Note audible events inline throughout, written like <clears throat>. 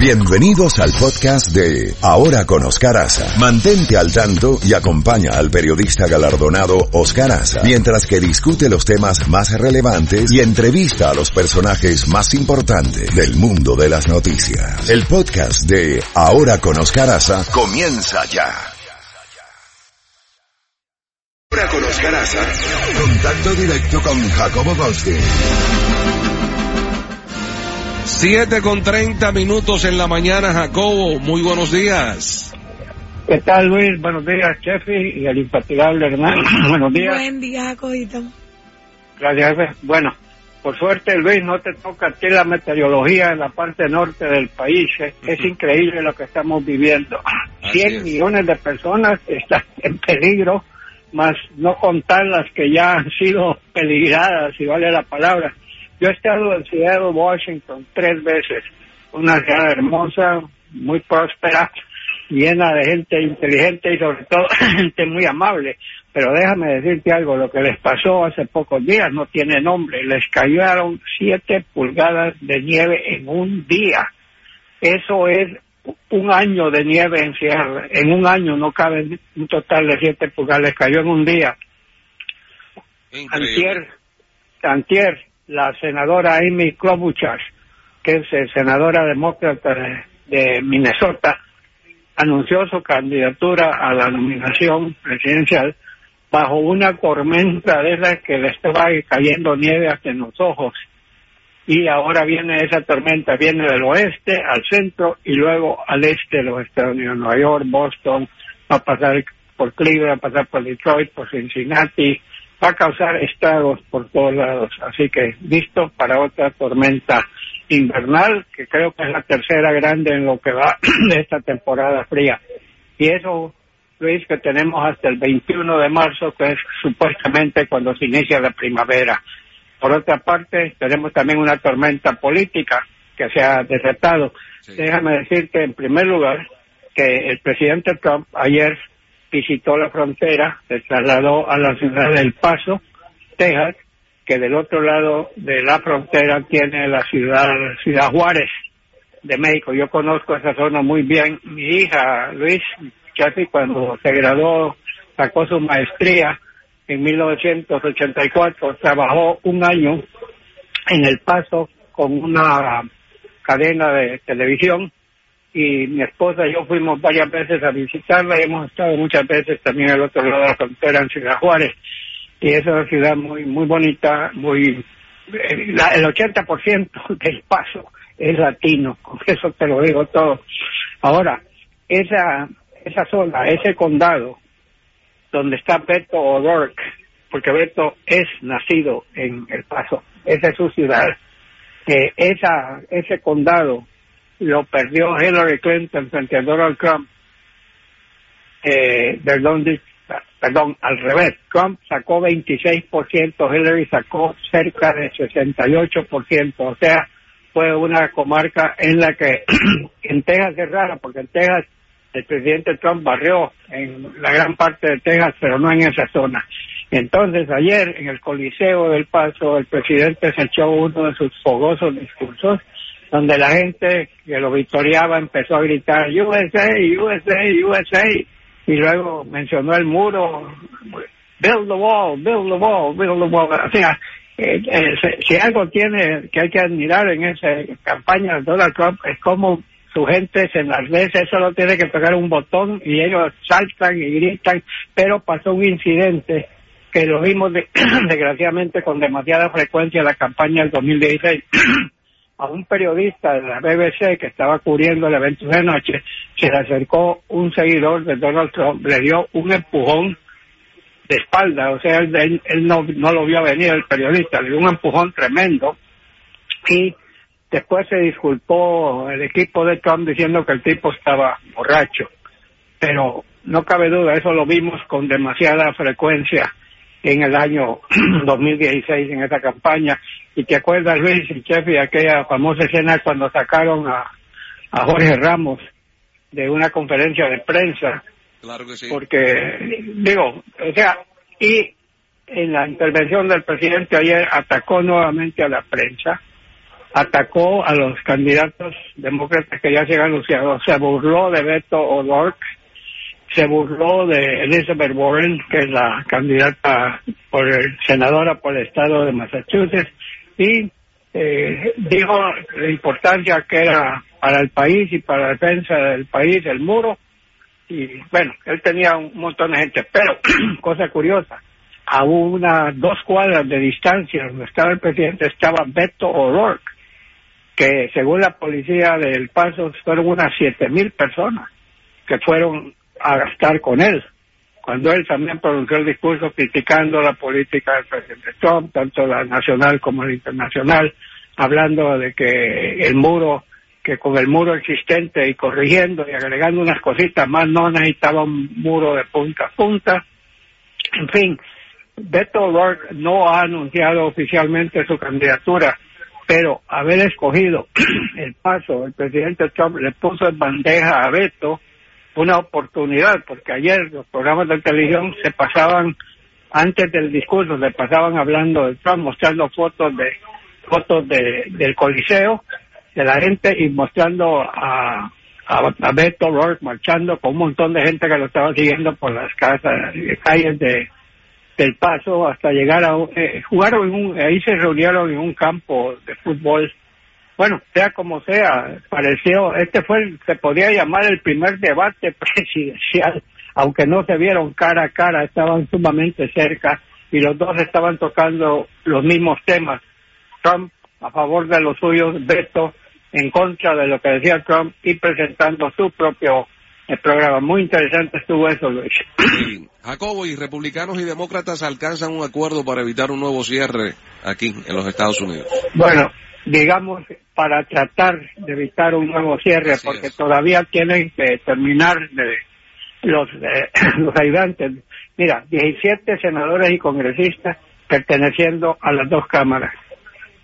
Bienvenidos al podcast de Ahora con Oscar Aza. Mantente al tanto y acompaña al periodista galardonado Oscar Aza mientras que discute los temas más relevantes y entrevista a los personajes más importantes del mundo de las noticias. El podcast de Ahora con Oscar Aza comienza ya. Ahora con Oscar Aza, contacto directo con Jacobo Goldstein. 7 con 30 minutos en la mañana, Jacobo. Muy buenos días. ¿Qué tal, Luis? Buenos días, Chefi y el infatigable Hernán. <clears throat> buenos días. Buen día, Jacobito. Gracias. Bueno, por suerte, Luis, no te toca a ti la meteorología en la parte norte del país. ¿eh? Es increíble lo que estamos viviendo. Así 100 es. millones de personas están <laughs> en peligro, más no contar las que ya han sido peligradas, si vale la palabra. Yo he estado en Seattle, Washington, tres veces. Una ciudad hermosa, muy próspera, llena de gente inteligente y sobre todo <clears throat> gente muy amable. Pero déjame decirte algo, lo que les pasó hace pocos días no tiene nombre. Les cayeron siete pulgadas de nieve en un día. Eso es un año de nieve en Seattle. En un año no cabe un total de siete pulgadas. Les cayó en un día. Antier, antier, la senadora Amy Klobuchar, que es eh, senadora demócrata de, Minnesota, anunció su candidatura a la nominación presidencial bajo una tormenta de esas que le estaba cayendo nieve hasta en los ojos. Y ahora viene esa tormenta, viene del oeste al centro y luego al este de los Estados Unidos, Nueva York, Boston, va a pasar por Cleveland, va a pasar por Detroit, por Cincinnati, va a causar estragos por todos lados. Así que listo para otra tormenta invernal, que creo que es la tercera grande en lo que va <clears throat> de esta temporada fría. Y eso, Luis, que tenemos hasta el 21 de marzo, que es supuestamente cuando se inicia la primavera. Por otra parte, tenemos también una tormenta política que se ha desatado. Sí. Déjame decirte, en primer lugar, que el presidente Trump ayer visitó la frontera, se trasladó a la ciudad del Paso, Texas, que del otro lado de la frontera tiene la ciudad, Ciudad Juárez de México. Yo conozco esa zona muy bien. Mi hija, Luis, casi cuando se graduó, sacó su maestría en 1984, trabajó un año en El Paso con una cadena de televisión y mi esposa y yo fuimos varias veces a visitarla y hemos estado muchas veces también al otro lado de la frontera en Ciudad Juárez y es una ciudad muy muy bonita, muy eh, el 80% <laughs> del paso es latino, con eso te lo digo todo. Ahora, esa esa zona, ese condado donde está Beto O'Rourke, porque Beto es nacido en El Paso, esa es su ciudad, que esa ese condado lo perdió Hillary Clinton frente a Donald Trump. Eh, perdón, perdón, al revés. Trump sacó 26%, Hillary sacó cerca de 68%. O sea, fue una comarca en la que <clears throat> en Texas es rara, porque en Texas el presidente Trump barrió en la gran parte de Texas, pero no en esa zona. Entonces, ayer en el Coliseo del Paso, el presidente se echó uno de sus fogosos discursos, donde la gente que lo victoriaba empezó a gritar USA, USA, USA, y luego mencionó el muro, build the wall, build the wall, build the wall. O sea, eh, eh, si- algo tiene que hay que admirar en esa campaña de Donald Trump es como su gente se enardece, solo tiene que pegar un botón y ellos saltan y gritan, pero pasó un incidente que lo vimos <clears throat> de- desgraciadamente con demasiada frecuencia en la campaña del 2016. <clears throat> a un periodista de la BBC que estaba cubriendo el evento de noche, se le acercó un seguidor de Donald Trump, le dio un empujón de espalda, o sea, él, él- no lo vio venir el periodista, le dio un empujón tremendo. Y después se disculpó el equipo de Trump diciendo que el tipo estaba borracho, pero no cabe duda, eso lo vimos con demasiada frecuencia en el año <clears throat> 2016 en esa campaña. Y te acuerdas, Luis y Chefi, aquella famosa escena cuando sacaron a, a Jorge Ramos de una conferencia de prensa, Claro que sí. porque, digo, o sea, y en la intervención del presidente ayer atacó nuevamente a la prensa atacó a los candidatos demócratas que ya se han anunciado, se burló de Beto O'Rourke, se burló de Elizabeth Warren, que es la candidata por el, senadora por el estado de Massachusetts, y eh, dijo la importancia que era para el país y para la defensa del país el muro. Y bueno, él tenía un montón de gente, pero <clears throat> cosa curiosa, a unas dos cuadras de distancia donde estaba el presidente estaba Beto O'Rourke, que según la policía del Paso fueron unas siete mil personas que fueron a gastar con él. Cuando él también pronunció el discurso criticando la política del presidente Trump, tanto la nacional como la internacional, hablando de que el muro, que con el muro existente y corrigiendo y agregando unas cositas más, no necesitaba un muro de punta a punta. En fin, Beto O'Rourke no ha anunciado oficialmente su candidatura, pero haber escogido <clears throat> el paso, el presidente Trump le puso en bandeja a Beto una oportunidad, porque ayer los programas de televisión se pasaban, antes del discurso, se pasaban hablando de Trump, mostrando fotos de fotos de, del Coliseo, de la gente y mostrando a, a, Beto O'Rourke marchando con un montón de gente que lo estaba siguiendo por las casas, calles de del Paso hasta llegar a eh, jugaron en un, ahí se reunieron en un campo de fútbol bueno, sea como sea, pareció, este fue, el, se podía llamar el primer debate <laughs> presidencial, aunque no se vieron cara a cara, estaban sumamente cerca y los dos estaban tocando los mismos temas. Trump a favor de los suyos, Beto en contra de lo que decía Trump y presentando su propio eh, programa. Muy interesante estuvo eso, Luis. <coughs> Jacobo, y republicanos y demócratas alcanzan un acuerdo para evitar un nuevo cierre aquí en los Estados Unidos. Bueno, digamos, para tratar de evitar un nuevo cierre, porque todavía tienen que terminar de los, <clears throat> los ayudantes. Mira, 17 senadores y congresistas perteneciendo a las dos cámaras.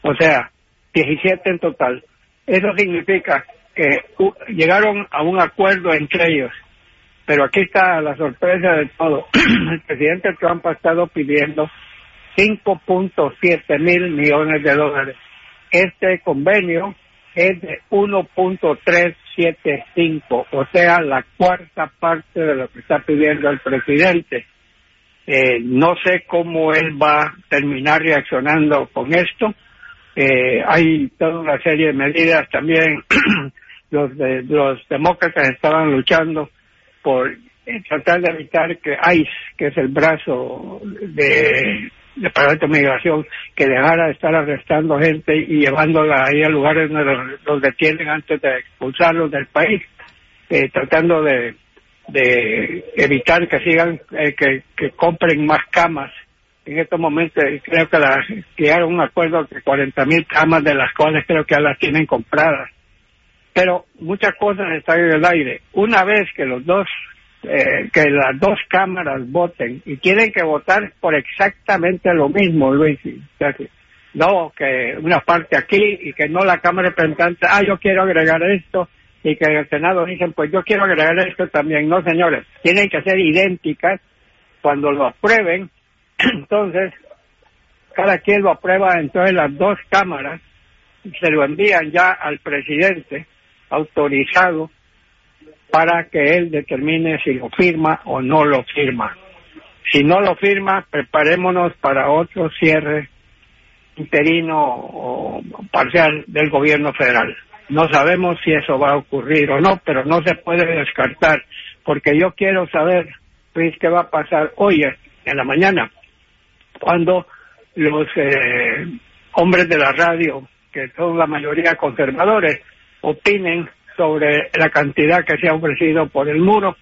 O sea, 17 en total. Eso significa que llegaron a un acuerdo entre ellos. Pero aquí está la sorpresa de todo. <clears throat> El presidente Trump ha estado pidiendo 5.7 mil millones de dólares este convenio es de 1.375, o sea, la cuarta parte de lo que está pidiendo el presidente. Eh, no sé cómo él va a terminar reaccionando con esto. Eh, hay toda una serie de medidas también. <clears throat> los, los demócratas estaban luchando por tratar de evitar que ICE, que es el brazo de Departamento de Migración que dejara de estar arrestando gente y llevándola ahí a lugares donde los, detienen antes de expulsarlos del país, eh, tratando de, evitar que sigan, eh, que, compren más camas. En estos momentos creo que la, llegaron un acuerdo de 40 mil camas de las cuales creo que ya las tienen compradas. Pero muchas cosas están en el aire. Una vez que los dos eh, que las dos cámaras voten y tienen que votar por exactamente lo mismo, Luis. no, que una parte aquí y que no la Cámara Representante, ah, yo quiero agregar esto y que el Senado dicen, pues yo quiero agregar esto también. No, señores, tienen que ser idénticas cuando lo aprueben. <clears throat> Entonces, cada quien lo aprueba, entonces las dos cámaras se lo envían ya al presidente autorizado para que él determine si lo firma o no lo firma. Si no lo firma, preparémonos para otro cierre interino o parcial del gobierno federal. No sabemos si eso va a ocurrir o no, pero no se puede descartar, porque yo quiero saber, Luis, qué va a pasar hoy en la mañana, cuando los eh, hombres de la radio, que son la mayoría conservadores, opinen sobre la cantidad que se ha ofrecido por el muro,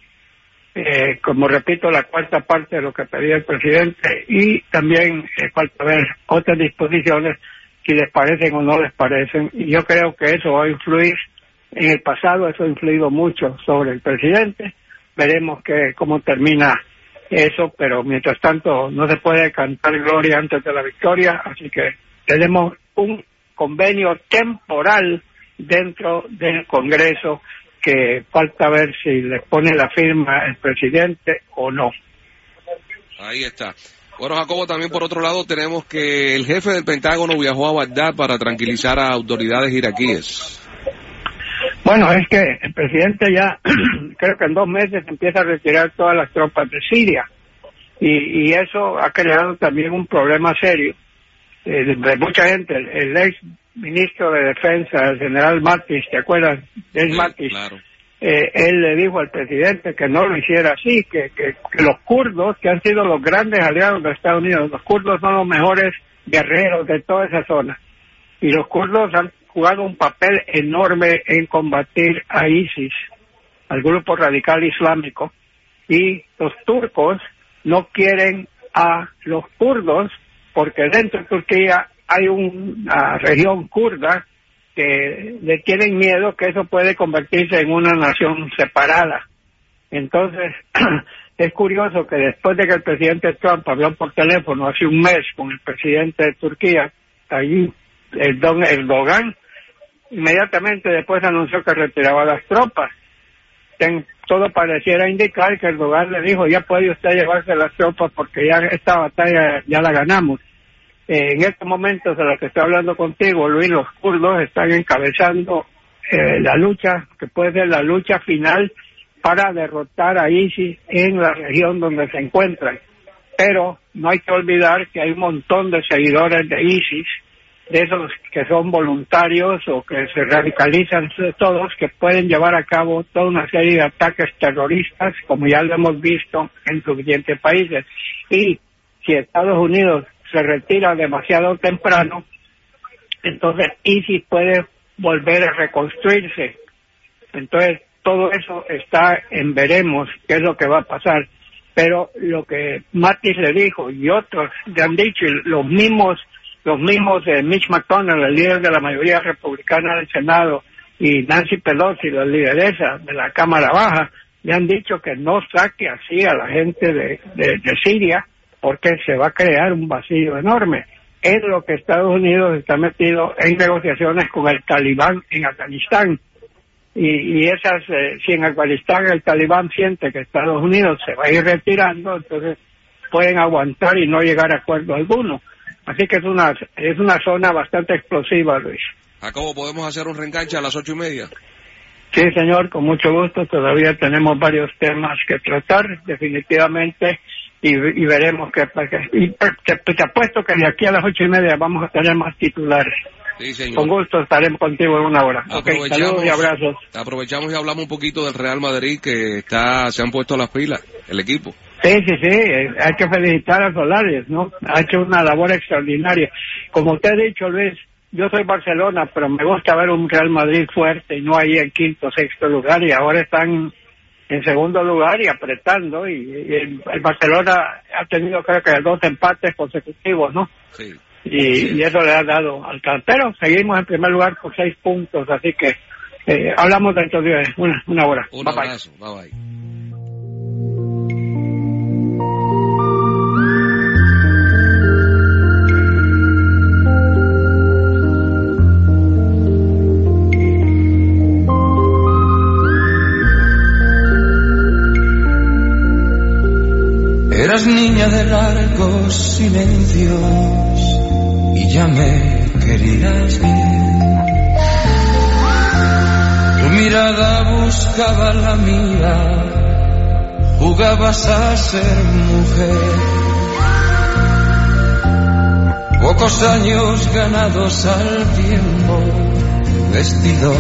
eh, como repito, la cuarta parte de lo que pedía el presidente y también eh, falta ver otras disposiciones si les parecen o no les parecen. Y yo creo que eso va a influir, en el pasado eso ha influido mucho sobre el presidente. Veremos que cómo termina eso, pero mientras tanto no se puede cantar gloria antes de la victoria, así que tenemos un convenio temporal dentro del Congreso que falta ver si le pone la firma el presidente o no. Ahí está. Bueno, Jacobo, también por otro lado tenemos que el jefe del Pentágono viajó a Bagdad para tranquilizar a autoridades iraquíes. Bueno, es que el presidente ya, <clears throat> creo que en dos meses empieza a retirar todas las tropas de Siria. Y, y eso ha creado también un problema serio eh, de mucha gente. El, el, ex ministro de Defensa, el general Mattis, ¿te acuerdas? Es Sí, claro. Eh, él le dijo al presidente que no lo hiciera así, que, que, que los kurdos, que han sido los grandes aliados de Estados Unidos, los kurdos son los mejores guerreros de toda esa zona. Y los kurdos han jugado un papel enorme en combatir a ISIS, al grupo radical islámico. Y los turcos no quieren a los kurdos porque dentro de Turquía hay una región kurda que le tienen miedo que eso puede convertirse en una nación separada. Entonces, <clears throat> es curioso que después de que el presidente Trump habló por teléfono hace un mes con el presidente de Turquía, allí, el don Erdogan, inmediatamente después anunció que retiraba las tropas. Ten- todo pareciera indicar que Erdogan le dijo, ya puede usted llevarse las tropas porque ya esta batalla ya la ganamos. En este momento de lo que estoy hablando contigo, Luis, los kurdos están encabezando eh, la lucha, que puede ser la lucha final para derrotar a ISIS en la región donde se encuentran. Pero no hay que olvidar que hay un montón de seguidores de ISIS, de esos que son voluntarios o que se radicalizan todos, que pueden llevar a cabo toda una serie de ataques terroristas, como ya lo hemos visto en suficientes países. Y si Estados Unidos se retira demasiado temprano, entonces ISIS puede volver a reconstruirse. Entonces, todo eso está en veremos qué es lo que va a pasar. Pero lo que Mattis le dijo y otros le han dicho, y los mismos, los mismos de Mitch McConnell, el líder de la mayoría republicana del Senado, y Nancy Pelosi, la lideresa de la Cámara Baja, le han dicho que no saque así a la gente de, de Siria porque se va a crear un vacío enorme. Es lo que Estados Unidos está metido en negociaciones con el talibán en Afganistán. Y, y esas, eh, si en Afganistán el talibán siente que Estados Unidos se va a ir retirando, entonces pueden aguantar y no llegar a acuerdo alguno. Así que es una, es una zona bastante explosiva, Luis. Jacobo, ¿podemos hacer un reenganche a las ocho y media? Sí, señor, con mucho gusto. Todavía tenemos varios temas que tratar, definitivamente, y, y veremos qué pasa. Y te, te apuesto que de aquí a las ocho y media vamos a tener más titulares. Sí, señor. Con gusto estaremos contigo en una hora. Ok, saludos y abrazos. aprovechamos y hablamos un poquito del Real Madrid que está, se han puesto las pilas, el equipo. Sí, sí, sí, hay que felicitar a Solares, ¿no? Ha hecho una labor extraordinaria. Como usted ha dicho, Luis, yo soy Barcelona, pero me gusta ver un Real Madrid fuerte y no ahí en quinto, sexto lugar y ahora están en segundo lugar y apretando y, y el, el Barcelona ha tenido creo que dos empates consecutivos, ¿no? Sí. Y, y eso le ha dado al Pero seguimos en primer lugar por seis puntos, así que eh, hablamos dentro de una, una hora. Un Bye, bye. abrazo. Bye bye. Niña de largos silencios y ya me querías bien. Tu mirada buscaba la mía, jugabas a ser mujer. Pocos años ganados al tiempo, vestido